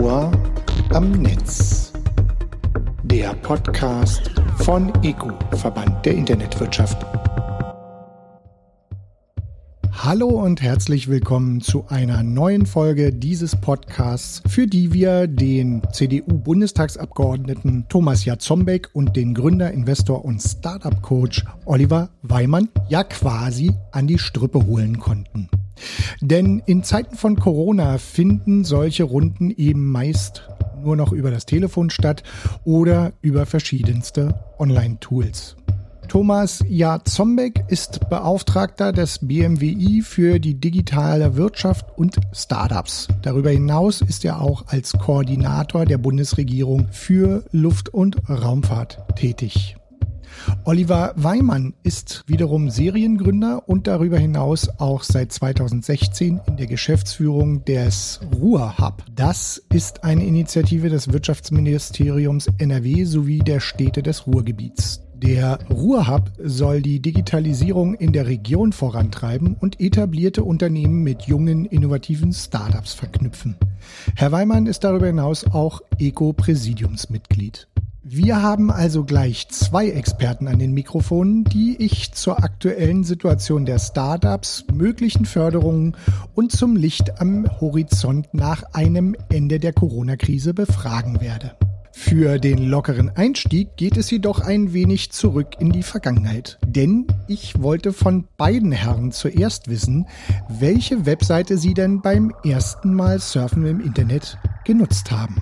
Ohr am Netz. Der Podcast von ECO, Verband der Internetwirtschaft. Hallo und herzlich willkommen zu einer neuen Folge dieses Podcasts, für die wir den CDU-Bundestagsabgeordneten Thomas Jatzombeck und den Gründer, Investor und Startup-Coach Oliver Weimann ja quasi an die Strippe holen konnten. Denn in Zeiten von Corona finden solche Runden eben meist nur noch über das Telefon statt oder über verschiedenste Online-Tools. Thomas Jazombeck ist Beauftragter des BMWI für die digitale Wirtschaft und Startups. Darüber hinaus ist er auch als Koordinator der Bundesregierung für Luft- und Raumfahrt tätig. Oliver Weimann ist wiederum Seriengründer und darüber hinaus auch seit 2016 in der Geschäftsführung des Ruhr Hub. Das ist eine Initiative des Wirtschaftsministeriums NRW sowie der Städte des Ruhrgebiets. Der Ruhrhub soll die Digitalisierung in der Region vorantreiben und etablierte Unternehmen mit jungen, innovativen Startups verknüpfen. Herr Weimann ist darüber hinaus auch Eco-Präsidiumsmitglied. Wir haben also gleich zwei Experten an den Mikrofonen, die ich zur aktuellen Situation der Startups, möglichen Förderungen und zum Licht am Horizont nach einem Ende der Corona-Krise befragen werde. Für den lockeren Einstieg geht es jedoch ein wenig zurück in die Vergangenheit. Denn ich wollte von beiden Herren zuerst wissen, welche Webseite sie denn beim ersten Mal Surfen im Internet genutzt haben.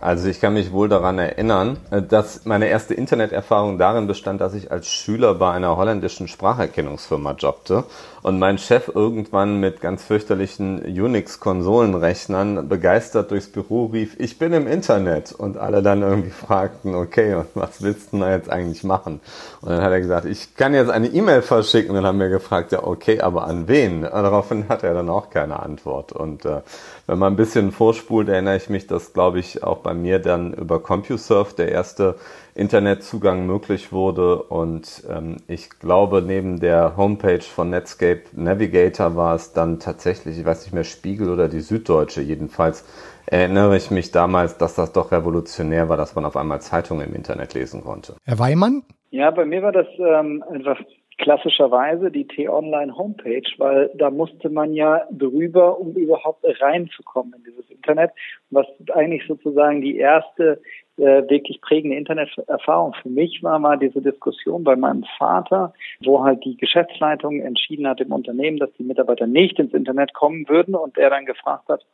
Also ich kann mich wohl daran erinnern, äh, dass meine erste Interneterfahrung darin bestand, dass ich als Schüler bei einer holländischen Spracherkennungsfirma jobbte und mein Chef irgendwann mit ganz fürchterlichen Unix-Konsolenrechnern begeistert durchs Büro rief, ich bin im Internet und alle dann irgendwie fragten, okay, was willst du da jetzt eigentlich machen? Und dann hat er gesagt, ich kann jetzt eine E-Mail verschicken und dann haben wir gefragt, ja okay, aber an wen? Und daraufhin hat er dann auch keine Antwort und äh, wenn man ein bisschen vorspult, erinnere ich mich, dass, glaube ich, auch bei mir dann über CompuServe der erste Internetzugang möglich wurde. Und ähm, ich glaube, neben der Homepage von Netscape Navigator war es dann tatsächlich, ich weiß nicht mehr, Spiegel oder die Süddeutsche. Jedenfalls erinnere ich mich damals, dass das doch revolutionär war, dass man auf einmal Zeitungen im Internet lesen konnte. Herr Weimann? Ja, bei mir war das ähm, einfach klassischerweise die T-Online-Homepage, weil da musste man ja drüber, um überhaupt reinzukommen in dieses Internet, was eigentlich sozusagen die erste äh, wirklich prägende Interneterfahrung. Für mich war, war diese Diskussion bei meinem Vater, wo halt die Geschäftsleitung entschieden hat im Unternehmen, dass die Mitarbeiter nicht ins Internet kommen würden und er dann gefragt hat,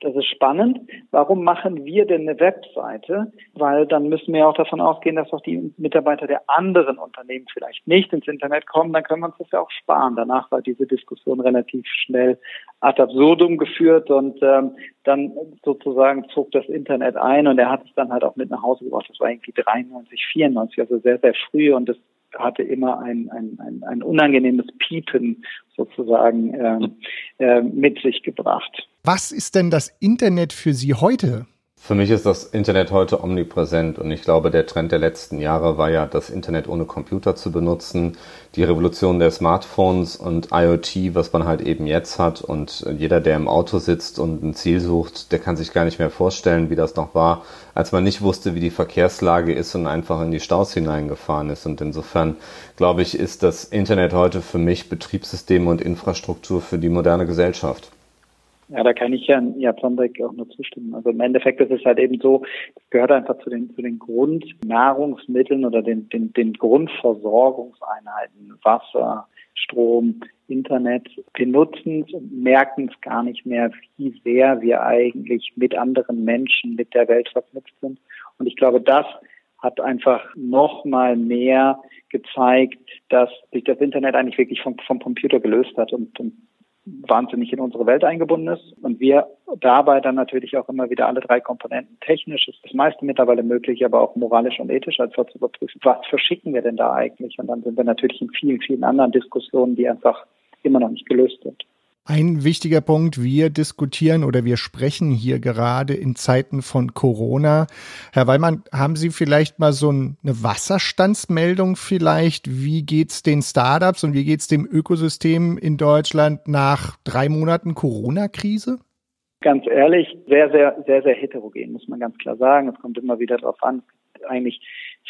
das ist spannend. Warum machen wir denn eine Webseite? Weil dann müssen wir auch davon ausgehen, dass auch die Mitarbeiter der anderen Unternehmen vielleicht nicht ins Internet kommen. Dann können wir uns das ja auch sparen. Danach war diese Diskussion relativ schnell ad absurdum geführt und ähm, dann sozusagen zog das Internet ein und er hat es dann halt auch mit nach Hause gebracht. Das war irgendwie 93, 94, also sehr, sehr früh und das hatte immer ein, ein, ein, ein unangenehmes Piepen sozusagen äh, äh, mit sich gebracht. Was ist denn das Internet für Sie heute? Für mich ist das Internet heute omnipräsent und ich glaube, der Trend der letzten Jahre war ja, das Internet ohne Computer zu benutzen, die Revolution der Smartphones und IoT, was man halt eben jetzt hat und jeder, der im Auto sitzt und ein Ziel sucht, der kann sich gar nicht mehr vorstellen, wie das noch war, als man nicht wusste, wie die Verkehrslage ist und einfach in die Staus hineingefahren ist und insofern glaube ich, ist das Internet heute für mich Betriebssystem und Infrastruktur für die moderne Gesellschaft. Ja, da kann ich ja Jatzondek auch nur zustimmen. Also im Endeffekt ist es halt eben so, das gehört einfach zu den, zu den Grundnahrungsmitteln oder den, den, den Grundversorgungseinheiten, Wasser, Strom, Internet. Wir nutzen es und merken es gar nicht mehr, wie sehr wir eigentlich mit anderen Menschen, mit der Welt verknüpft sind. Und ich glaube, das hat einfach noch mal mehr gezeigt, dass sich das Internet eigentlich wirklich vom, vom Computer gelöst hat und, und wahnsinnig in unsere Welt eingebunden ist und wir dabei dann natürlich auch immer wieder alle drei Komponenten technisch ist das meiste mittlerweile möglich, aber auch moralisch und ethisch als zu überprüfen, was verschicken wir denn da eigentlich? Und dann sind wir natürlich in vielen, vielen anderen Diskussionen, die einfach immer noch nicht gelöst sind. Ein wichtiger Punkt, wir diskutieren oder wir sprechen hier gerade in Zeiten von Corona. Herr Wallmann, haben Sie vielleicht mal so eine Wasserstandsmeldung vielleicht? Wie geht's den Startups und wie geht's dem Ökosystem in Deutschland nach drei Monaten Corona-Krise? Ganz ehrlich, sehr, sehr, sehr, sehr heterogen, muss man ganz klar sagen. Es kommt immer wieder darauf an, eigentlich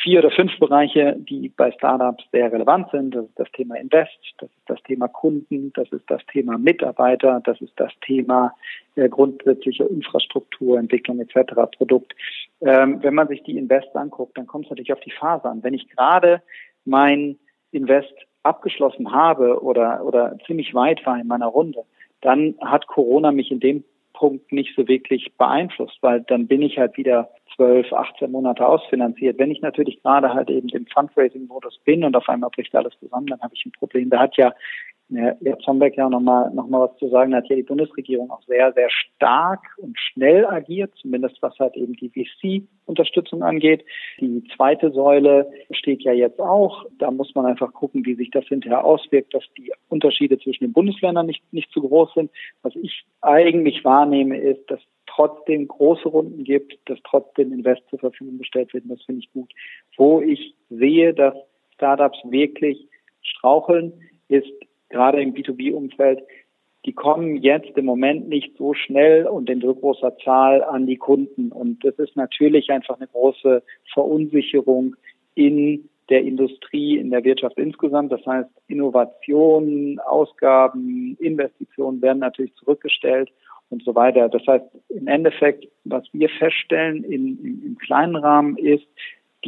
vier oder fünf Bereiche, die bei Startups sehr relevant sind. Das ist das Thema Invest, das ist das Thema Kunden, das ist das Thema Mitarbeiter, das ist das Thema äh, grundsätzliche Infrastrukturentwicklung etc., Produkt. Ähm, wenn man sich die Invest anguckt, dann kommt es natürlich auf die Phase an. Wenn ich gerade mein Invest abgeschlossen habe oder, oder ziemlich weit war in meiner Runde, dann hat Corona mich in dem Punkt nicht so wirklich beeinflusst, weil dann bin ich halt wieder 12, 18 Monate ausfinanziert. Wenn ich natürlich gerade halt eben im Fundraising-Modus bin und auf einmal bricht alles zusammen, dann habe ich ein Problem. Da hat ja ja, jetzt Zombeck ja nochmal noch mal was zu sagen, hat ja die Bundesregierung auch sehr, sehr stark und schnell agiert, zumindest was halt eben die VC-Unterstützung angeht. Die zweite Säule steht ja jetzt auch. Da muss man einfach gucken, wie sich das hinterher auswirkt, dass die Unterschiede zwischen den Bundesländern nicht, nicht zu groß sind. Was ich eigentlich wahrnehme, ist, dass trotzdem große Runden gibt, dass trotzdem Invest zur Verfügung gestellt wird. das finde ich gut. Wo ich sehe, dass Startups wirklich straucheln, ist gerade im B2B-Umfeld, die kommen jetzt im Moment nicht so schnell und in so großer Zahl an die Kunden. Und das ist natürlich einfach eine große Verunsicherung in der Industrie, in der Wirtschaft insgesamt. Das heißt, Innovationen, Ausgaben, Investitionen werden natürlich zurückgestellt und so weiter. Das heißt, im Endeffekt, was wir feststellen in, im, im kleinen Rahmen ist,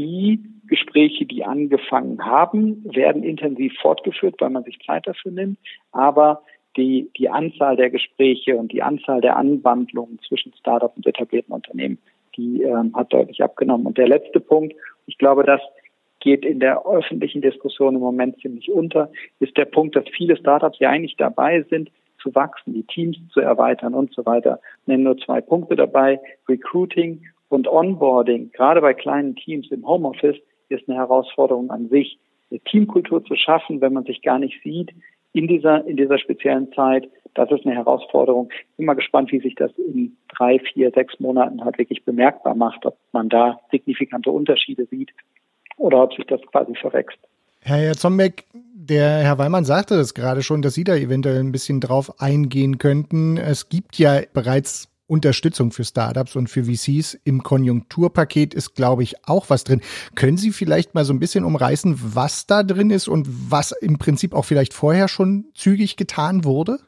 die Gespräche, die angefangen haben, werden intensiv fortgeführt, weil man sich Zeit dafür nimmt. Aber die, die Anzahl der Gespräche und die Anzahl der Anwandlungen zwischen Startup und etablierten Unternehmen, die ähm, hat deutlich abgenommen. Und der letzte Punkt, ich glaube, das geht in der öffentlichen Diskussion im Moment ziemlich unter, ist der Punkt, dass viele Startups ja eigentlich dabei sind, zu wachsen, die Teams zu erweitern und so weiter. Ich nenne nur zwei Punkte dabei. Recruiting und Onboarding, gerade bei kleinen Teams im Homeoffice, ist eine Herausforderung an sich, eine Teamkultur zu schaffen, wenn man sich gar nicht sieht in dieser, in dieser speziellen Zeit. Das ist eine Herausforderung. Bin mal gespannt, wie sich das in drei, vier, sechs Monaten halt wirklich bemerkbar macht, ob man da signifikante Unterschiede sieht oder ob sich das quasi verwächst. Herr Zombeck, der Herr Weimann sagte es gerade schon, dass Sie da eventuell ein bisschen drauf eingehen könnten. Es gibt ja bereits Unterstützung für Startups und für VCs. Im Konjunkturpaket ist, glaube ich, auch was drin. Können Sie vielleicht mal so ein bisschen umreißen, was da drin ist und was im Prinzip auch vielleicht vorher schon zügig getan wurde?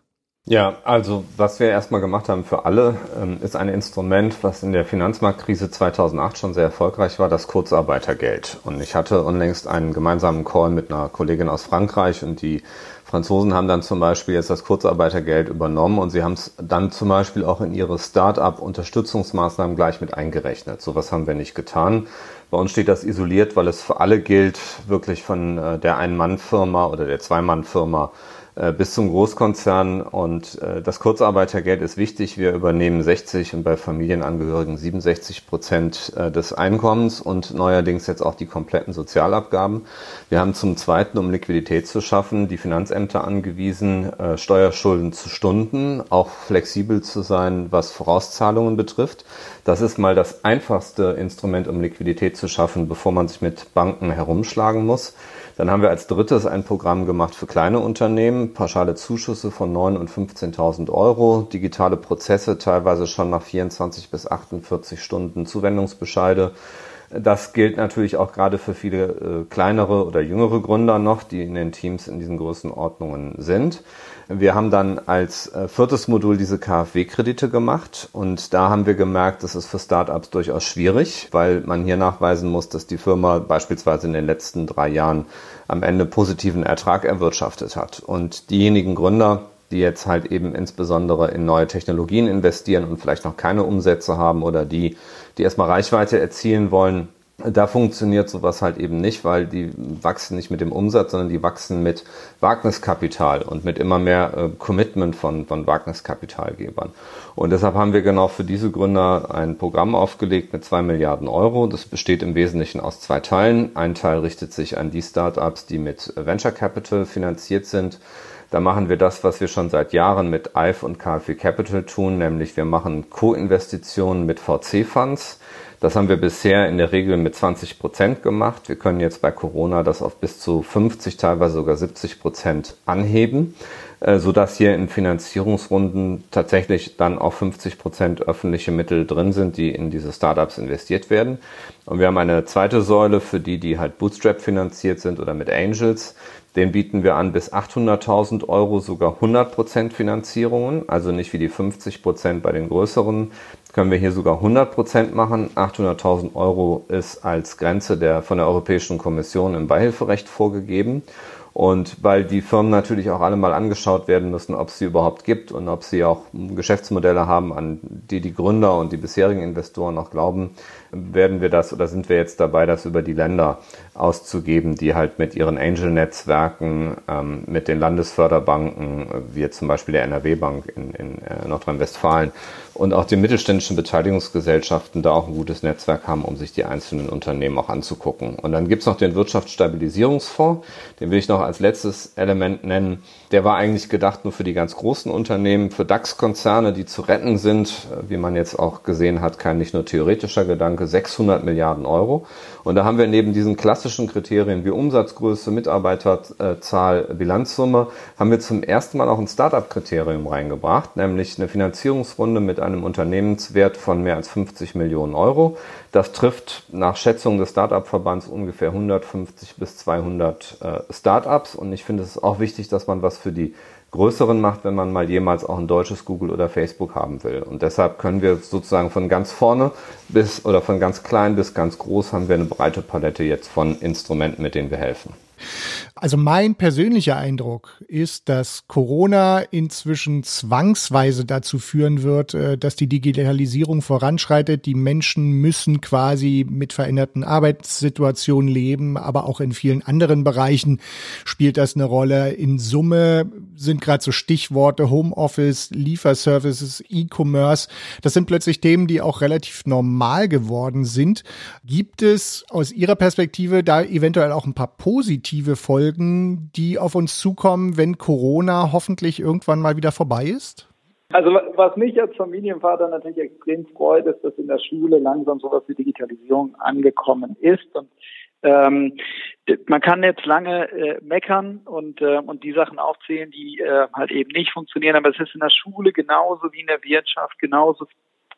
Ja, also was wir erstmal gemacht haben für alle, ähm, ist ein Instrument, was in der Finanzmarktkrise 2008 schon sehr erfolgreich war, das Kurzarbeitergeld. Und ich hatte unlängst einen gemeinsamen Call mit einer Kollegin aus Frankreich und die Franzosen haben dann zum Beispiel jetzt das Kurzarbeitergeld übernommen und sie haben es dann zum Beispiel auch in ihre Start-up-Unterstützungsmaßnahmen gleich mit eingerechnet. So was haben wir nicht getan. Bei uns steht das isoliert, weil es für alle gilt, wirklich von äh, der Ein-Mann-Firma oder der Zwei-Mann-Firma bis zum Großkonzern. Und äh, das Kurzarbeitergeld ist wichtig. Wir übernehmen 60 und bei Familienangehörigen 67 Prozent äh, des Einkommens und neuerdings jetzt auch die kompletten Sozialabgaben. Wir haben zum Zweiten, um Liquidität zu schaffen, die Finanzämter angewiesen, Steuerschulden zu stunden, auch flexibel zu sein, was Vorauszahlungen betrifft. Das ist mal das einfachste Instrument, um Liquidität zu schaffen, bevor man sich mit Banken herumschlagen muss. Dann haben wir als drittes ein Programm gemacht für kleine Unternehmen, pauschale Zuschüsse von 9.000 und 15.000 Euro, digitale Prozesse teilweise schon nach 24 bis 48 Stunden Zuwendungsbescheide. Das gilt natürlich auch gerade für viele äh, kleinere oder jüngere Gründer noch, die in den Teams in diesen Größenordnungen sind. Wir haben dann als äh, viertes Modul diese KfW-Kredite gemacht und da haben wir gemerkt, das ist für Startups durchaus schwierig, weil man hier nachweisen muss, dass die Firma beispielsweise in den letzten drei Jahren am Ende positiven Ertrag erwirtschaftet hat. Und diejenigen Gründer, die jetzt halt eben insbesondere in neue Technologien investieren und vielleicht noch keine Umsätze haben oder die, die erstmal Reichweite erzielen wollen, da funktioniert sowas halt eben nicht, weil die wachsen nicht mit dem Umsatz, sondern die wachsen mit Wagniskapital und mit immer mehr äh, Commitment von, von Wagniskapitalgebern. Und deshalb haben wir genau für diese Gründer ein Programm aufgelegt mit zwei Milliarden Euro. Das besteht im Wesentlichen aus zwei Teilen. Ein Teil richtet sich an die Startups, die mit Venture Capital finanziert sind. Da machen wir das, was wir schon seit Jahren mit IVE und KfW Capital tun, nämlich wir machen Co-Investitionen mit VC-Funds. Das haben wir bisher in der Regel mit 20 Prozent gemacht. Wir können jetzt bei Corona das auf bis zu 50, teilweise sogar 70 Prozent anheben, äh, sodass hier in Finanzierungsrunden tatsächlich dann auch 50 Prozent öffentliche Mittel drin sind, die in diese Startups investiert werden. Und wir haben eine zweite Säule für die, die halt Bootstrap finanziert sind oder mit Angels. Den bieten wir an bis 800.000 Euro, sogar 100% Finanzierungen, also nicht wie die 50% bei den größeren können wir hier sogar 100 Prozent machen. 800.000 Euro ist als Grenze der, von der Europäischen Kommission im Beihilferecht vorgegeben. Und weil die Firmen natürlich auch alle mal angeschaut werden müssen, ob es sie überhaupt gibt und ob sie auch Geschäftsmodelle haben, an die die Gründer und die bisherigen Investoren auch glauben, werden wir das oder sind wir jetzt dabei, das über die Länder auszugeben, die halt mit ihren Angel-Netzwerken, ähm, mit den Landesförderbanken, wie zum Beispiel der NRW-Bank in, in äh, Nordrhein-Westfalen und auch die mittelständischen Beteiligungsgesellschaften da auch ein gutes Netzwerk haben, um sich die einzelnen Unternehmen auch anzugucken. Und dann gibt's noch den Wirtschaftsstabilisierungsfonds, den will ich noch als letztes Element nennen. Der war eigentlich gedacht nur für die ganz großen Unternehmen, für DAX-Konzerne, die zu retten sind, wie man jetzt auch gesehen hat, kein nicht nur theoretischer Gedanke, 600 Milliarden Euro. Und da haben wir neben diesen klassischen Kriterien wie Umsatzgröße, Mitarbeiterzahl, Bilanzsumme, haben wir zum ersten Mal auch ein Startup-Kriterium reingebracht, nämlich eine Finanzierungsrunde mit einem Unternehmenswert von mehr als 50 Millionen Euro. Das trifft nach Schätzung des Startup-Verbands ungefähr 150 bis 200 äh, Startups. Und ich finde es auch wichtig, dass man was für die größeren macht, wenn man mal jemals auch ein deutsches Google oder Facebook haben will. Und deshalb können wir sozusagen von ganz vorne bis oder von ganz klein bis ganz groß haben wir eine breite Palette jetzt von Instrumenten, mit denen wir helfen. Also mein persönlicher Eindruck ist, dass Corona inzwischen zwangsweise dazu führen wird, äh, dass die Digitalisierung voranschreitet. Die Menschen müssen quasi mit veränderten Arbeitssituationen leben, aber auch in vielen anderen Bereichen spielt das eine Rolle. In Summe sind gerade so Stichworte Homeoffice, Lieferservices, E-Commerce. Das sind plötzlich Themen, die auch relativ normal geworden sind. Gibt es aus Ihrer Perspektive da eventuell auch ein paar positive Folgen? Folgen, die auf uns zukommen, wenn Corona hoffentlich irgendwann mal wieder vorbei ist? Also was mich als Familienvater natürlich extrem freut, ist, dass in der Schule langsam sowas wie Digitalisierung angekommen ist. Und ähm, man kann jetzt lange äh, meckern und, äh, und die Sachen aufzählen, die äh, halt eben nicht funktionieren, aber es ist in der Schule genauso wie in der Wirtschaft, genauso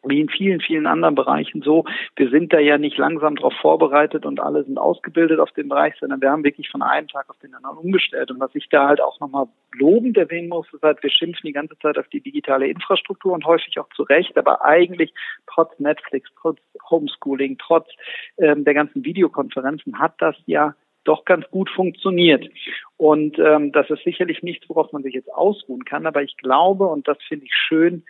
wie in vielen, vielen anderen Bereichen so. Wir sind da ja nicht langsam darauf vorbereitet und alle sind ausgebildet auf dem Bereich, sondern wir haben wirklich von einem Tag auf den anderen umgestellt. Und was ich da halt auch nochmal lobend erwähnen muss, ist halt, wir schimpfen die ganze Zeit auf die digitale Infrastruktur und häufig auch zu Recht, aber eigentlich trotz Netflix, trotz Homeschooling, trotz ähm, der ganzen Videokonferenzen hat das ja doch ganz gut funktioniert. Und ähm, das ist sicherlich nichts, worauf man sich jetzt ausruhen kann, aber ich glaube, und das finde ich schön,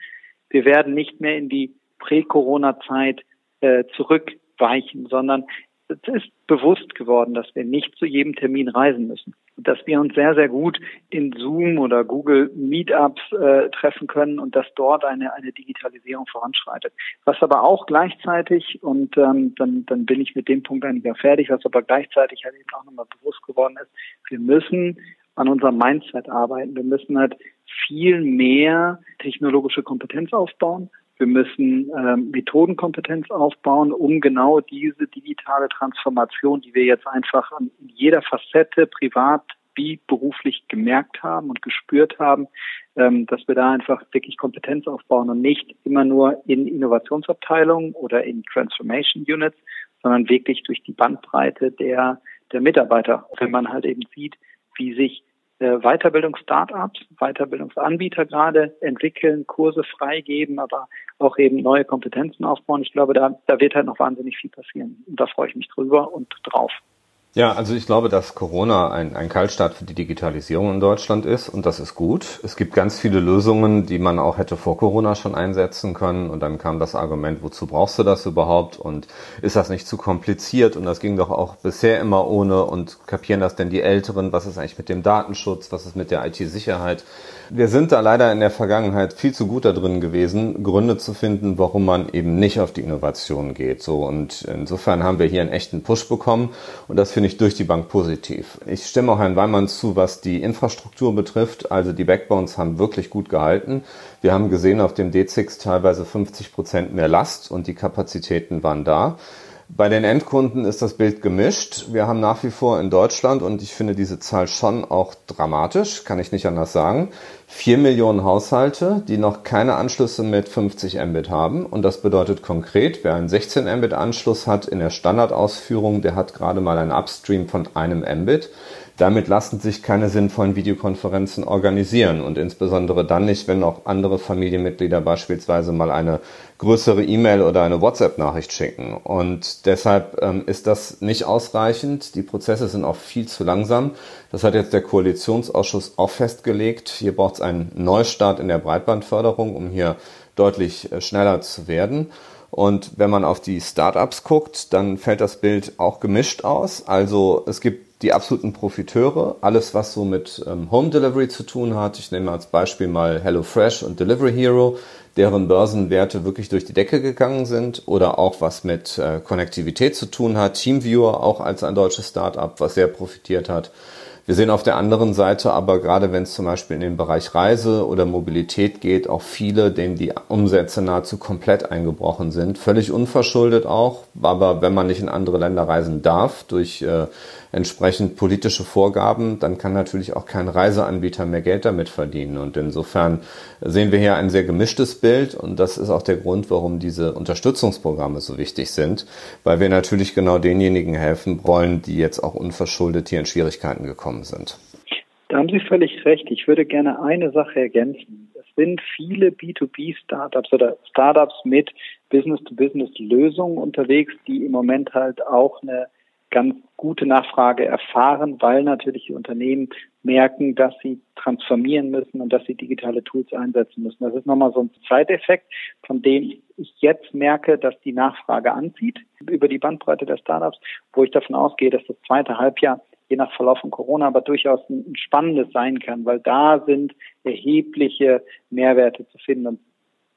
wir werden nicht mehr in die Prä-Corona-Zeit äh, zurückweichen, sondern es ist bewusst geworden, dass wir nicht zu jedem Termin reisen müssen. Dass wir uns sehr, sehr gut in Zoom oder Google Meetups äh, treffen können und dass dort eine, eine Digitalisierung voranschreitet. Was aber auch gleichzeitig, und ähm, dann, dann bin ich mit dem Punkt eigentlich ja fertig, was aber gleichzeitig halt eben auch nochmal bewusst geworden ist, wir müssen an unserem Mindset arbeiten. Wir müssen halt viel mehr technologische Kompetenz aufbauen, wir müssen ähm, Methodenkompetenz aufbauen, um genau diese digitale Transformation, die wir jetzt einfach in jeder Facette privat wie beruflich gemerkt haben und gespürt haben, ähm, dass wir da einfach wirklich Kompetenz aufbauen und nicht immer nur in Innovationsabteilungen oder in Transformation Units, sondern wirklich durch die Bandbreite der, der Mitarbeiter. Wenn man halt eben sieht, wie sich Weiterbildungs-Startups, Weiterbildungsanbieter gerade entwickeln, Kurse freigeben, aber auch eben neue Kompetenzen aufbauen. Ich glaube, da, da wird halt noch wahnsinnig viel passieren. Und da freue ich mich drüber und drauf. Ja, also ich glaube, dass Corona ein, ein Kaltstart für die Digitalisierung in Deutschland ist und das ist gut. Es gibt ganz viele Lösungen, die man auch hätte vor Corona schon einsetzen können und dann kam das Argument, wozu brauchst du das überhaupt und ist das nicht zu kompliziert und das ging doch auch bisher immer ohne und kapieren das denn die Älteren, was ist eigentlich mit dem Datenschutz, was ist mit der IT-Sicherheit. Wir sind da leider in der Vergangenheit viel zu gut da drin gewesen, Gründe zu finden, warum man eben nicht auf die Innovation geht. So und insofern haben wir hier einen echten Push bekommen und das finde finde ich durch die Bank positiv. Ich stimme auch Herrn Weimann zu, was die Infrastruktur betrifft. Also die Backbones haben wirklich gut gehalten. Wir haben gesehen auf dem D6 teilweise 50 Prozent mehr Last und die Kapazitäten waren da. Bei den Endkunden ist das Bild gemischt. Wir haben nach wie vor in Deutschland, und ich finde diese Zahl schon auch dramatisch, kann ich nicht anders sagen, vier Millionen Haushalte, die noch keine Anschlüsse mit 50 Mbit haben. Und das bedeutet konkret, wer einen 16 Mbit Anschluss hat in der Standardausführung, der hat gerade mal einen Upstream von einem Mbit. Damit lassen sich keine sinnvollen Videokonferenzen organisieren und insbesondere dann nicht, wenn auch andere Familienmitglieder beispielsweise mal eine größere E-Mail oder eine WhatsApp-Nachricht schicken. Und deshalb ähm, ist das nicht ausreichend. Die Prozesse sind auch viel zu langsam. Das hat jetzt der Koalitionsausschuss auch festgelegt. Hier braucht es einen Neustart in der Breitbandförderung, um hier deutlich äh, schneller zu werden. Und wenn man auf die Startups guckt, dann fällt das Bild auch gemischt aus. Also es gibt die absoluten Profiteure, alles was so mit ähm, Home Delivery zu tun hat. Ich nehme als Beispiel mal HelloFresh und Delivery Hero, deren Börsenwerte wirklich durch die Decke gegangen sind oder auch was mit äh, Konnektivität zu tun hat. Teamviewer auch als ein deutsches Startup, was sehr profitiert hat. Wir sehen auf der anderen Seite aber gerade, wenn es zum Beispiel in den Bereich Reise oder Mobilität geht, auch viele, denen die Umsätze nahezu komplett eingebrochen sind. Völlig unverschuldet auch, aber wenn man nicht in andere Länder reisen darf durch äh, entsprechend politische Vorgaben, dann kann natürlich auch kein Reiseanbieter mehr Geld damit verdienen. Und insofern sehen wir hier ein sehr gemischtes Bild und das ist auch der Grund, warum diese Unterstützungsprogramme so wichtig sind, weil wir natürlich genau denjenigen helfen wollen, die jetzt auch unverschuldet hier in Schwierigkeiten gekommen sind. Da haben Sie völlig recht. Ich würde gerne eine Sache ergänzen. Es sind viele B2B-Startups oder Startups mit Business-to-Business-Lösungen unterwegs, die im Moment halt auch eine ganz gute Nachfrage erfahren, weil natürlich die Unternehmen merken, dass sie transformieren müssen und dass sie digitale Tools einsetzen müssen. Das ist nochmal so ein Zeiteffekt, von dem ich jetzt merke, dass die Nachfrage anzieht über die Bandbreite der Startups, wo ich davon ausgehe, dass das zweite Halbjahr je nach Verlauf von Corona aber durchaus ein spannendes sein kann, weil da sind erhebliche Mehrwerte zu finden. Und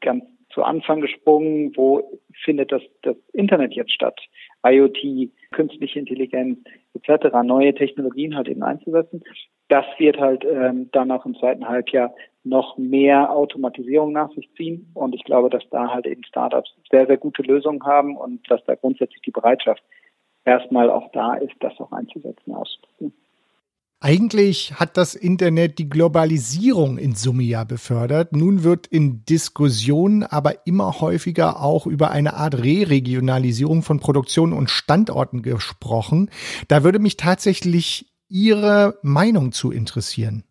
ganz zu Anfang gesprungen, wo findet das, das Internet jetzt statt? IoT, künstliche Intelligenz etc., neue Technologien halt eben einzusetzen. Das wird halt ähm, dann auch im zweiten Halbjahr noch mehr Automatisierung nach sich ziehen. Und ich glaube, dass da halt eben Startups sehr, sehr gute Lösungen haben und dass da grundsätzlich die Bereitschaft erstmal auch da ist, das auch einzusetzen, auszuprobieren. Eigentlich hat das Internet die Globalisierung in Summe ja befördert. Nun wird in Diskussionen aber immer häufiger auch über eine Art Re-Regionalisierung von Produktionen und Standorten gesprochen. Da würde mich tatsächlich Ihre Meinung zu interessieren.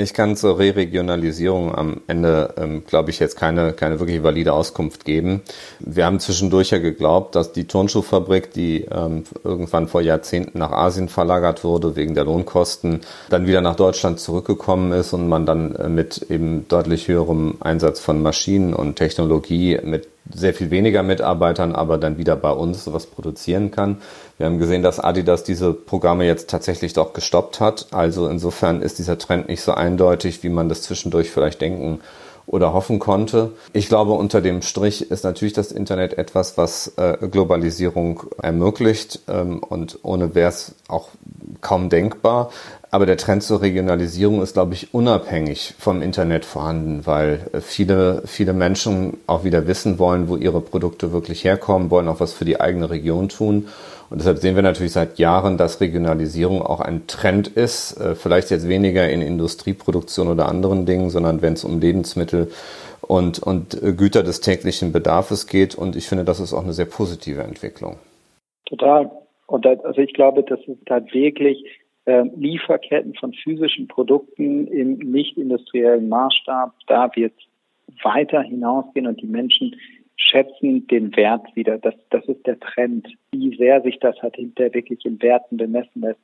Ich kann zur Re-Regionalisierung am Ende, ähm, glaube ich, jetzt keine, keine wirklich valide Auskunft geben. Wir haben zwischendurch ja geglaubt, dass die Turnschuhfabrik, die ähm, irgendwann vor Jahrzehnten nach Asien verlagert wurde wegen der Lohnkosten, dann wieder nach Deutschland zurückgekommen ist und man dann äh, mit eben deutlich höherem Einsatz von Maschinen und Technologie mit sehr viel weniger Mitarbeitern, aber dann wieder bei uns sowas produzieren kann. Wir haben gesehen, dass Adidas diese Programme jetzt tatsächlich doch gestoppt hat. Also insofern ist dieser Trend nicht so eindeutig, wie man das zwischendurch vielleicht denken oder hoffen konnte. Ich glaube, unter dem Strich ist natürlich das Internet etwas, was äh, Globalisierung ermöglicht ähm, und ohne wäre es auch kaum denkbar. Aber der Trend zur Regionalisierung ist, glaube ich, unabhängig vom Internet vorhanden, weil äh, viele, viele Menschen auch wieder wissen wollen, wo ihre Produkte wirklich herkommen, wollen auch was für die eigene Region tun. Und deshalb sehen wir natürlich seit Jahren, dass Regionalisierung auch ein Trend ist. Äh, vielleicht jetzt weniger in Industrieproduktion oder anderen Dingen, sondern wenn es um Lebensmittel und, und äh, Güter des täglichen Bedarfs geht. Und ich finde, das ist auch eine sehr positive Entwicklung. Total. Und das, also ich glaube, das ist tatsächlich äh, Lieferketten von physischen Produkten im nicht industriellen Maßstab. Da wird weiter hinausgehen und die Menschen schätzen den Wert wieder. Das, das ist der Trend. Wie sehr sich das halt hinterher wirklich in Werten bemessen lässt,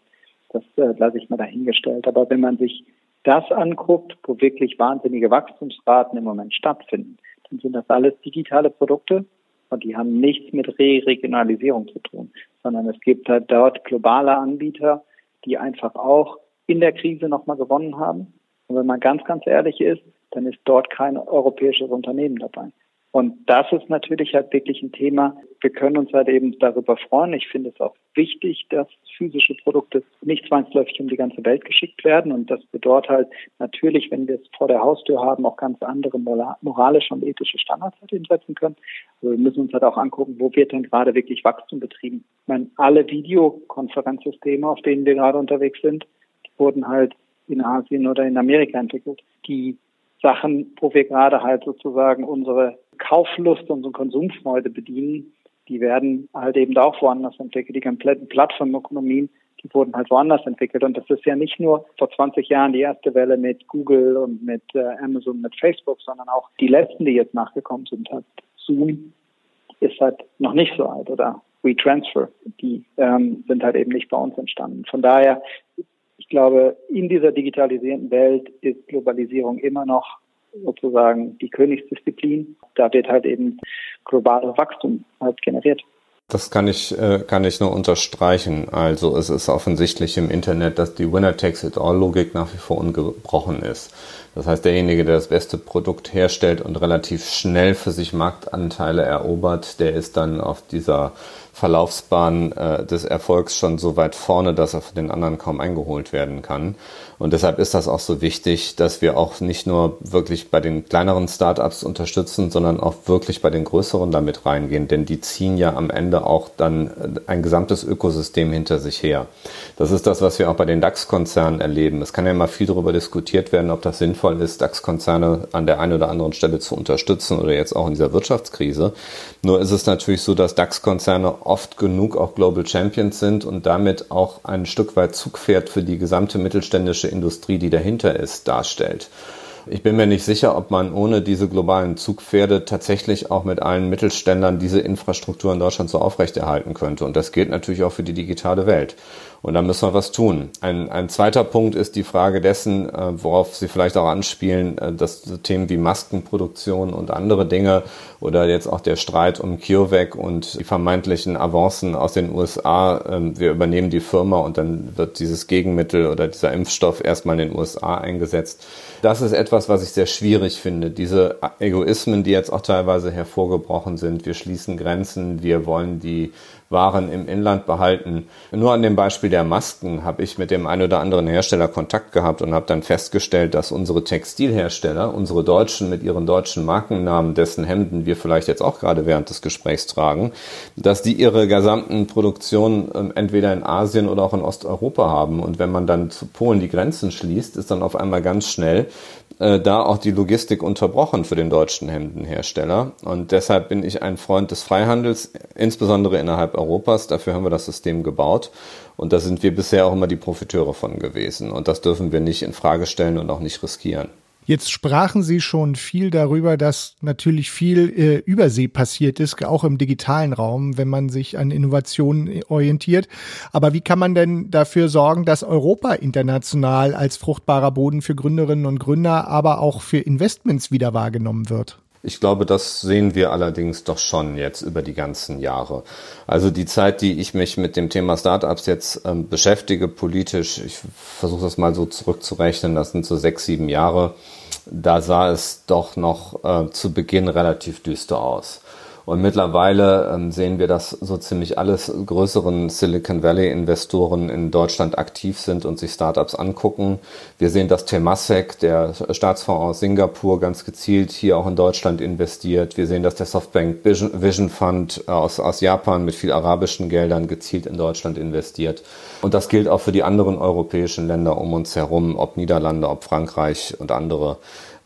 das äh, lasse ich mal dahingestellt. Aber wenn man sich das anguckt, wo wirklich wahnsinnige Wachstumsraten im Moment stattfinden, dann sind das alles digitale Produkte und die haben nichts mit Re-Regionalisierung zu tun, sondern es gibt halt dort globale Anbieter, die einfach auch in der Krise nochmal gewonnen haben. Und wenn man ganz, ganz ehrlich ist, dann ist dort kein europäisches Unternehmen dabei. Und das ist natürlich halt wirklich ein Thema. Wir können uns halt eben darüber freuen. Ich finde es auch wichtig, dass physische Produkte nicht zwangsläufig um die ganze Welt geschickt werden und dass wir dort halt natürlich, wenn wir es vor der Haustür haben, auch ganz andere moralische und ethische Standards halt setzen können. Also wir müssen uns halt auch angucken, wo wird denn gerade wirklich Wachstum betrieben. Ich meine, alle Videokonferenzsysteme, auf denen wir gerade unterwegs sind, wurden halt in Asien oder in Amerika entwickelt. Die Sachen, wo wir gerade halt sozusagen unsere Kauflust, unsere Konsumfreude bedienen, die werden halt eben auch woanders entwickelt. Die kompletten Plattformökonomien, die wurden halt woanders entwickelt. Und das ist ja nicht nur vor 20 Jahren die erste Welle mit Google und mit äh, Amazon, mit Facebook, sondern auch die letzten, die jetzt nachgekommen sind. Halt Zoom ist halt noch nicht so alt oder WeTransfer, die ähm, sind halt eben nicht bei uns entstanden. Von daher ich glaube, in dieser digitalisierten Welt ist Globalisierung immer noch sozusagen die Königsdisziplin. Da wird halt eben globales Wachstum halt generiert. Das kann ich, äh, kann ich nur unterstreichen. Also es ist offensichtlich im Internet, dass die Winner-Takes-it-all-Logik nach wie vor ungebrochen ist. Das heißt, derjenige, der das beste Produkt herstellt und relativ schnell für sich Marktanteile erobert, der ist dann auf dieser Verlaufsbahn äh, des Erfolgs schon so weit vorne, dass er von den anderen kaum eingeholt werden kann. Und deshalb ist das auch so wichtig, dass wir auch nicht nur wirklich bei den kleineren Startups unterstützen, sondern auch wirklich bei den größeren damit reingehen, denn die ziehen ja am Ende auch dann äh, ein gesamtes Ökosystem hinter sich her. Das ist das, was wir auch bei den DAX-Konzernen erleben. Es kann ja immer viel darüber diskutiert werden, ob das sinnvoll ist, DAX-Konzerne an der einen oder anderen Stelle zu unterstützen oder jetzt auch in dieser Wirtschaftskrise. Nur ist es natürlich so, dass DAX-Konzerne oft genug auch Global Champions sind und damit auch ein Stück weit Zugpferd für die gesamte mittelständische Industrie, die dahinter ist, darstellt. Ich bin mir nicht sicher, ob man ohne diese globalen Zugpferde tatsächlich auch mit allen Mittelständlern diese Infrastruktur in Deutschland so aufrechterhalten könnte. Und das gilt natürlich auch für die digitale Welt. Und da müssen wir was tun. Ein, ein zweiter Punkt ist die Frage dessen, äh, worauf Sie vielleicht auch anspielen, äh, dass Themen wie Maskenproduktion und andere Dinge oder jetzt auch der Streit um CureVac und die vermeintlichen Avancen aus den USA. Äh, wir übernehmen die Firma und dann wird dieses Gegenmittel oder dieser Impfstoff erstmal in den USA eingesetzt. Das ist etwas, was ich sehr schwierig finde. Diese Egoismen, die jetzt auch teilweise hervorgebrochen sind. Wir schließen Grenzen, wir wollen die waren im Inland behalten. Nur an dem Beispiel der Masken habe ich mit dem einen oder anderen Hersteller Kontakt gehabt und habe dann festgestellt, dass unsere Textilhersteller, unsere Deutschen mit ihren deutschen Markennamen, dessen Hemden wir vielleicht jetzt auch gerade während des Gesprächs tragen, dass die ihre gesamten Produktionen ähm, entweder in Asien oder auch in Osteuropa haben. Und wenn man dann zu Polen die Grenzen schließt, ist dann auf einmal ganz schnell äh, da auch die Logistik unterbrochen für den deutschen Hemdenhersteller. Und deshalb bin ich ein Freund des Freihandels, insbesondere innerhalb Europas. Dafür haben wir das System gebaut. Und da sind wir bisher auch immer die Profiteure von gewesen. Und das dürfen wir nicht in Frage stellen und auch nicht riskieren. Jetzt sprachen Sie schon viel darüber, dass natürlich viel äh, Übersee passiert ist, auch im digitalen Raum, wenn man sich an Innovationen orientiert. Aber wie kann man denn dafür sorgen, dass Europa international als fruchtbarer Boden für Gründerinnen und Gründer, aber auch für Investments wieder wahrgenommen wird? Ich glaube, das sehen wir allerdings doch schon jetzt über die ganzen Jahre. Also die Zeit, die ich mich mit dem Thema Startups jetzt ähm, beschäftige, politisch, ich versuche das mal so zurückzurechnen, das sind so sechs, sieben Jahre, da sah es doch noch äh, zu Beginn relativ düster aus. Und mittlerweile ähm, sehen wir, dass so ziemlich alles größeren Silicon Valley Investoren in Deutschland aktiv sind und sich Startups angucken. Wir sehen, dass Temasek, der Staatsfonds aus Singapur, ganz gezielt hier auch in Deutschland investiert. Wir sehen, dass der Softbank Vision Fund aus, aus Japan mit viel arabischen Geldern gezielt in Deutschland investiert. Und das gilt auch für die anderen europäischen Länder um uns herum, ob Niederlande, ob Frankreich und andere.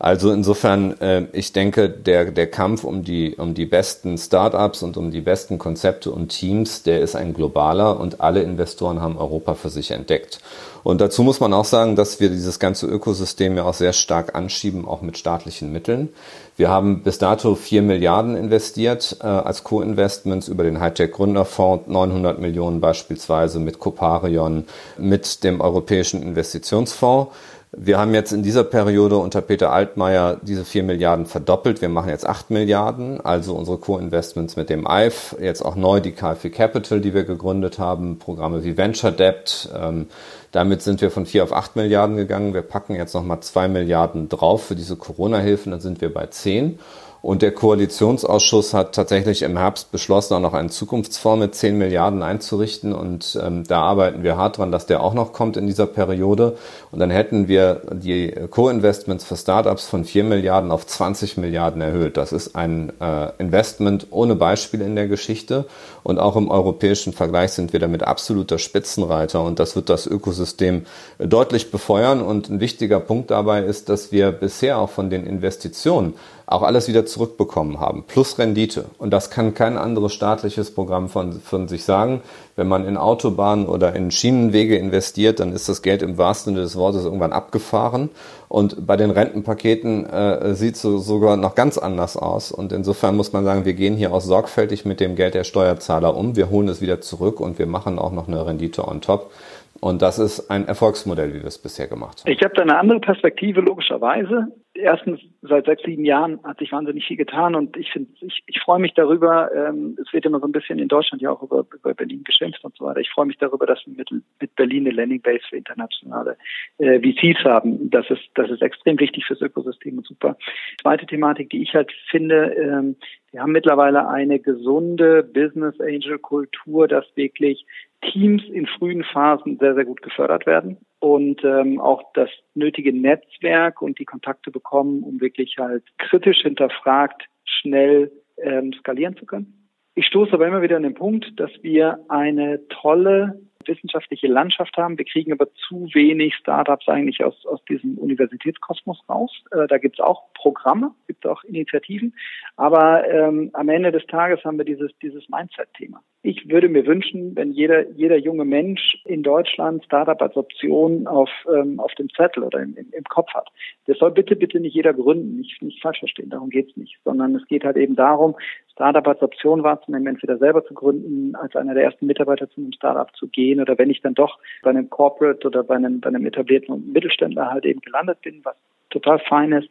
Also insofern, äh, ich denke, der, der Kampf um die, um die besten Startups und um die besten Konzepte und Teams, der ist ein globaler und alle Investoren haben Europa für sich entdeckt. Und dazu muss man auch sagen, dass wir dieses ganze Ökosystem ja auch sehr stark anschieben, auch mit staatlichen Mitteln. Wir haben bis dato vier Milliarden investiert äh, als Co-Investments über den Hightech Gründerfonds, 900 Millionen beispielsweise mit Coparion, mit dem Europäischen Investitionsfonds. Wir haben jetzt in dieser Periode unter Peter Altmaier diese vier Milliarden verdoppelt. Wir machen jetzt acht Milliarden, also unsere Co-Investments mit dem EIF, jetzt auch neu die KfW Capital, die wir gegründet haben, Programme wie Venture Debt. Ähm, damit sind wir von vier auf acht Milliarden gegangen. Wir packen jetzt nochmal zwei Milliarden drauf für diese Corona-Hilfen, dann sind wir bei zehn. Und der Koalitionsausschuss hat tatsächlich im Herbst beschlossen, auch noch einen Zukunftsfonds mit 10 Milliarden einzurichten. Und ähm, da arbeiten wir hart dran, dass der auch noch kommt in dieser Periode. Und dann hätten wir die Co-Investments für Startups von 4 Milliarden auf 20 Milliarden erhöht. Das ist ein äh, Investment ohne Beispiel in der Geschichte. Und auch im europäischen Vergleich sind wir damit absoluter Spitzenreiter. Und das wird das Ökosystem deutlich befeuern. Und ein wichtiger Punkt dabei ist, dass wir bisher auch von den Investitionen auch alles wieder zurückbekommen haben, plus Rendite. Und das kann kein anderes staatliches Programm von, von sich sagen. Wenn man in Autobahnen oder in Schienenwege investiert, dann ist das Geld im wahrsten Sinne des Wortes irgendwann abgefahren. Und bei den Rentenpaketen äh, sieht es so, sogar noch ganz anders aus. Und insofern muss man sagen, wir gehen hier auch sorgfältig mit dem Geld der Steuerzahler um. Wir holen es wieder zurück und wir machen auch noch eine Rendite on top. Und das ist ein Erfolgsmodell, wie wir es bisher gemacht haben. Ich habe da eine andere Perspektive, logischerweise. Erstens, seit sechs, sieben Jahren hat sich wahnsinnig viel getan und ich finde, ich, ich freue mich darüber, ähm, es wird immer so ein bisschen in Deutschland ja auch über, über Berlin geschimpft und so weiter. Ich freue mich darüber, dass wir mit, mit Berlin eine Landingbase für internationale äh, VCs haben. Das ist, das ist extrem wichtig fürs Ökosystem und super. Zweite Thematik, die ich halt finde, ähm, wir haben mittlerweile eine gesunde Business Angel Kultur, dass wirklich Teams in frühen Phasen sehr, sehr gut gefördert werden und ähm, auch das nötige Netzwerk und die Kontakte bekommen, um wirklich halt kritisch hinterfragt schnell ähm, skalieren zu können. Ich stoße aber immer wieder an den Punkt, dass wir eine tolle wissenschaftliche Landschaft haben. Wir kriegen aber zu wenig Startups eigentlich aus, aus diesem Universitätskosmos raus. Äh, da gibt es auch Programme, gibt es auch Initiativen, aber ähm, am Ende des Tages haben wir dieses, dieses Mindset-Thema. Ich würde mir wünschen, wenn jeder, jeder junge Mensch in Deutschland Startup als Option auf, ähm, auf dem Zettel oder im, im, Kopf hat. Das soll bitte, bitte nicht jeder gründen, nicht, nicht falsch verstehen, darum geht's nicht, sondern es geht halt eben darum, Startup als Option wahrzunehmen, entweder selber zu gründen, als einer der ersten Mitarbeiter zu einem Startup zu gehen oder wenn ich dann doch bei einem Corporate oder bei einem, bei einem etablierten Mittelständler halt eben gelandet bin, was total fein ist,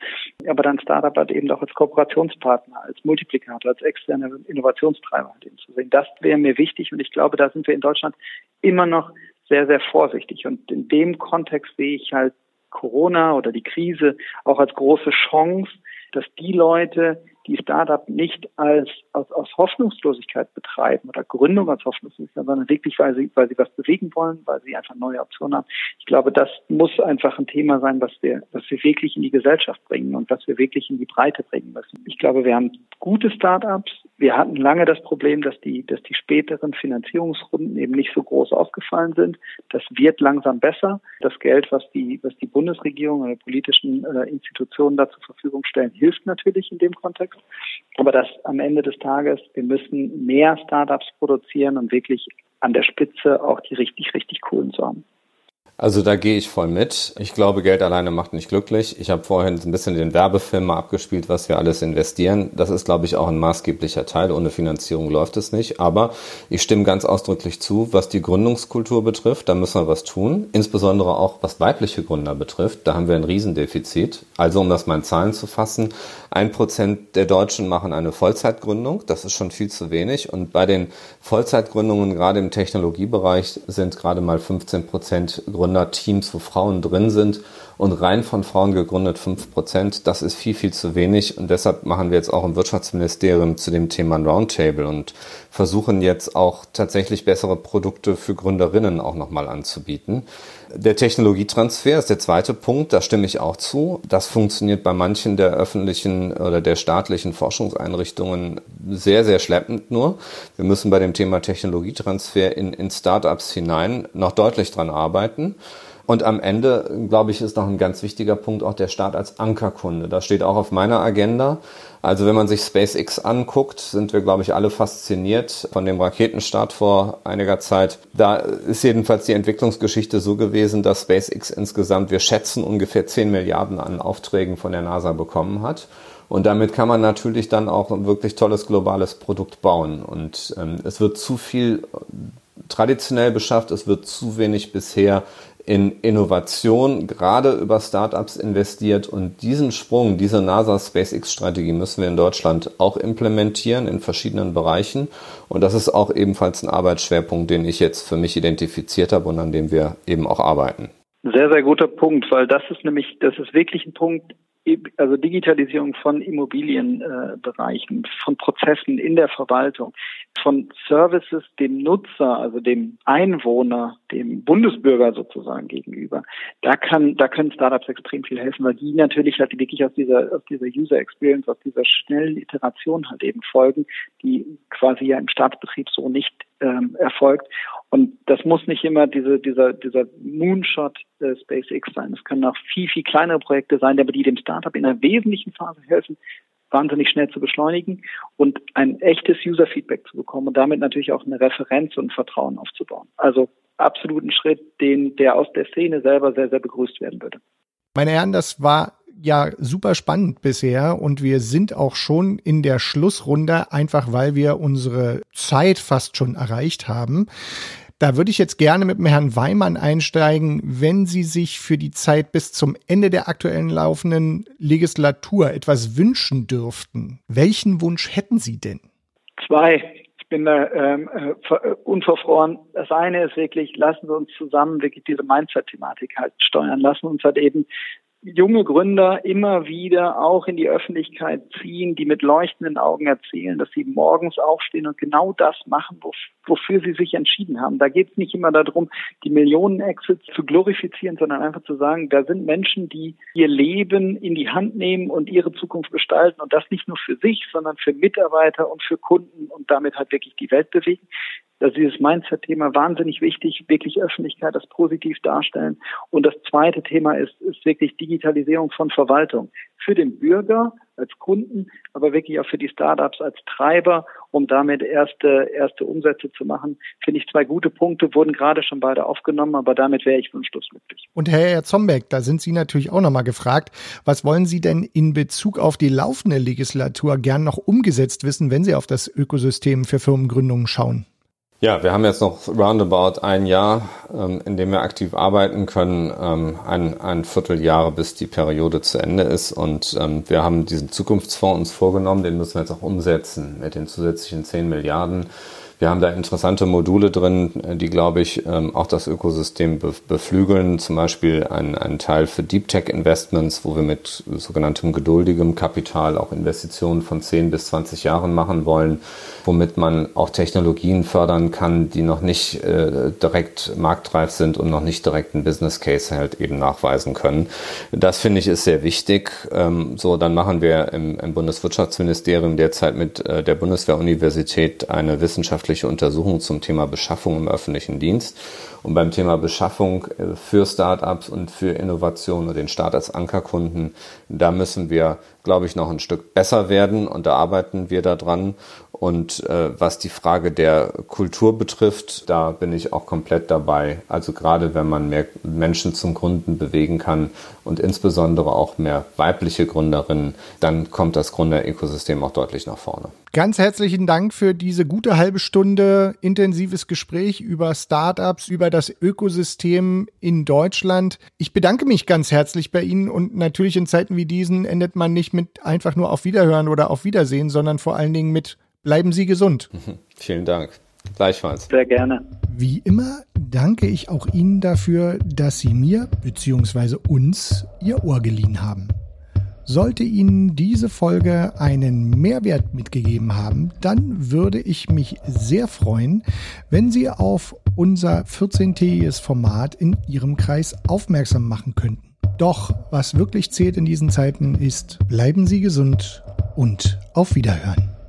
aber dann Startup halt eben auch als Kooperationspartner, als Multiplikator, als externer Innovationstreiber halt eben zu sehen. Das wäre mir wichtig und ich glaube, da sind wir in Deutschland immer noch sehr, sehr vorsichtig und in dem Kontext sehe ich halt Corona oder die Krise auch als große Chance, dass die Leute, die Startup nicht als aus, aus Hoffnungslosigkeit betreiben oder Gründung als Hoffnungslosigkeit, sondern wirklich, weil sie, weil sie was bewegen wollen, weil sie einfach neue Optionen haben. Ich glaube, das muss einfach ein Thema sein, was wir, was wir wirklich in die Gesellschaft bringen und was wir wirklich in die Breite bringen müssen. Ich glaube, wir haben gute Startups. Wir hatten lange das Problem, dass die, dass die späteren Finanzierungsrunden eben nicht so groß ausgefallen sind. Das wird langsam besser. Das Geld, was die, was die Bundesregierung oder politischen äh, Institutionen da zur Verfügung stellen, hilft natürlich in dem Kontext. Aber das am Ende des Tages, wir müssen mehr Startups produzieren und wirklich an der Spitze auch die richtig, richtig coolen zu haben. Also da gehe ich voll mit. Ich glaube, Geld alleine macht nicht glücklich. Ich habe vorhin ein bisschen den Werbefilm mal abgespielt, was wir alles investieren. Das ist, glaube ich, auch ein maßgeblicher Teil. Ohne Finanzierung läuft es nicht. Aber ich stimme ganz ausdrücklich zu, was die Gründungskultur betrifft. Da müssen wir was tun. Insbesondere auch, was weibliche Gründer betrifft. Da haben wir ein Riesendefizit. Also, um das mal in Zahlen zu fassen, ein Prozent der Deutschen machen eine Vollzeitgründung. Das ist schon viel zu wenig. Und bei den Vollzeitgründungen, gerade im Technologiebereich, sind gerade mal 15 Prozent Gründer Gründerteams, wo Frauen drin sind und rein von Frauen gegründet 5 Prozent. Das ist viel, viel zu wenig und deshalb machen wir jetzt auch im Wirtschaftsministerium zu dem Thema ein Roundtable und versuchen jetzt auch tatsächlich bessere Produkte für Gründerinnen auch nochmal anzubieten. Der Technologietransfer ist der zweite Punkt, da stimme ich auch zu. Das funktioniert bei manchen der öffentlichen oder der staatlichen Forschungseinrichtungen sehr, sehr schleppend nur. Wir müssen bei dem Thema Technologietransfer in, in Startups hinein noch deutlich dran arbeiten. Und am Ende, glaube ich, ist noch ein ganz wichtiger Punkt auch der Staat als Ankerkunde. Das steht auch auf meiner Agenda. Also wenn man sich SpaceX anguckt, sind wir, glaube ich, alle fasziniert von dem Raketenstart vor einiger Zeit. Da ist jedenfalls die Entwicklungsgeschichte so gewesen, dass SpaceX insgesamt, wir schätzen, ungefähr 10 Milliarden an Aufträgen von der NASA bekommen hat. Und damit kann man natürlich dann auch ein wirklich tolles globales Produkt bauen. Und ähm, es wird zu viel traditionell beschafft, es wird zu wenig bisher in Innovation, gerade über Startups investiert. Und diesen Sprung, diese NASA SpaceX Strategie müssen wir in Deutschland auch implementieren in verschiedenen Bereichen. Und das ist auch ebenfalls ein Arbeitsschwerpunkt, den ich jetzt für mich identifiziert habe und an dem wir eben auch arbeiten. Sehr, sehr guter Punkt, weil das ist nämlich, das ist wirklich ein Punkt, also Digitalisierung von Immobilienbereichen, äh, von Prozessen in der Verwaltung, von Services dem Nutzer, also dem Einwohner, dem Bundesbürger sozusagen gegenüber. Da kann, da können Startups extrem viel helfen, weil die natürlich halt wirklich aus dieser, aus dieser User Experience, aus dieser schnellen Iteration halt eben folgen, die quasi ja im Staatsbetrieb so nicht ähm, erfolgt. Und das muss nicht immer diese, dieser, dieser Moonshot äh, SpaceX sein. Es können auch viel, viel kleinere Projekte sein, aber die dem Startup in einer wesentlichen Phase helfen, wahnsinnig schnell zu beschleunigen und ein echtes User-Feedback zu bekommen und damit natürlich auch eine Referenz und Vertrauen aufzubauen. Also absoluten Schritt, den, der aus der Szene selber sehr, sehr begrüßt werden würde. Meine Herren, das war ja super spannend bisher und wir sind auch schon in der Schlussrunde, einfach weil wir unsere Zeit fast schon erreicht haben. Da würde ich jetzt gerne mit dem Herrn Weimann einsteigen, wenn Sie sich für die Zeit bis zum Ende der aktuellen laufenden Legislatur etwas wünschen dürften. Welchen Wunsch hätten Sie denn? Zwei. Ich bin da ähm, äh, unverfroren. Das eine ist wirklich, lassen Sie uns zusammen wirklich diese Mindset-Thematik halt steuern. Lassen uns halt eben junge Gründer immer wieder auch in die Öffentlichkeit ziehen, die mit leuchtenden Augen erzählen, dass sie morgens aufstehen und genau das machen, wofür sie sich entschieden haben. Da geht es nicht immer darum, die Millionen-Exits zu glorifizieren, sondern einfach zu sagen, da sind Menschen, die ihr Leben in die Hand nehmen und ihre Zukunft gestalten und das nicht nur für sich, sondern für Mitarbeiter und für Kunden und damit halt wirklich die Welt bewegen. Also dieses Mindset-Thema wahnsinnig wichtig, wirklich Öffentlichkeit, das positiv darstellen. Und das zweite Thema ist, ist wirklich Digitalisierung von Verwaltung. Für den Bürger als Kunden, aber wirklich auch für die Startups als Treiber, um damit erste, erste Umsätze zu machen. Finde ich zwei gute Punkte, wurden gerade schon beide aufgenommen, aber damit wäre ich wunschlos. Und Herr Zombeck, da sind Sie natürlich auch nochmal gefragt. Was wollen Sie denn in Bezug auf die laufende Legislatur gern noch umgesetzt wissen, wenn Sie auf das Ökosystem für Firmengründungen schauen? Ja, wir haben jetzt noch roundabout ein Jahr, ähm, in dem wir aktiv arbeiten können, ähm, ein, ein Vierteljahr, bis die Periode zu Ende ist. Und ähm, wir haben diesen Zukunftsfonds uns vorgenommen, den müssen wir jetzt auch umsetzen mit den zusätzlichen 10 Milliarden. Wir haben da interessante Module drin, äh, die, glaube ich, ähm, auch das Ökosystem beflügeln. Zum Beispiel ein, Teil für Deep Tech Investments, wo wir mit sogenanntem geduldigem Kapital auch Investitionen von 10 bis 20 Jahren machen wollen, womit man auch Technologien fördern kann, die noch nicht äh, direkt marktreif sind und noch nicht direkt einen Business Case halt eben nachweisen können. Das finde ich ist sehr wichtig. Ähm, so, dann machen wir im, im Bundeswirtschaftsministerium derzeit mit äh, der Bundeswehruniversität eine wissenschaftliche wissenschaftliche Untersuchung zum Thema Beschaffung im öffentlichen Dienst. Und beim Thema Beschaffung äh, für Startups und für Innovation und den Staat als Ankerkunden, da müssen wir, glaube ich, noch ein Stück besser werden und da arbeiten wir daran. Und äh, was die Frage der Kultur betrifft, da bin ich auch komplett dabei. Also gerade wenn man mehr Menschen zum Gründen bewegen kann und insbesondere auch mehr weibliche Gründerinnen, dann kommt das Gründerökosystem auch deutlich nach vorne. Ganz herzlichen Dank für diese gute halbe Stunde intensives Gespräch über Startups, über das Ökosystem in Deutschland. Ich bedanke mich ganz herzlich bei Ihnen und natürlich in Zeiten wie diesen endet man nicht mit einfach nur auf Wiederhören oder auf Wiedersehen, sondern vor allen Dingen mit Bleiben Sie gesund. Vielen Dank. Gleichfalls. Sehr gerne. Wie immer danke ich auch Ihnen dafür, dass Sie mir bzw. uns Ihr Ohr geliehen haben. Sollte Ihnen diese Folge einen Mehrwert mitgegeben haben, dann würde ich mich sehr freuen, wenn Sie auf unser 14-tägiges Format in Ihrem Kreis aufmerksam machen könnten. Doch was wirklich zählt in diesen Zeiten ist, bleiben Sie gesund und auf Wiederhören.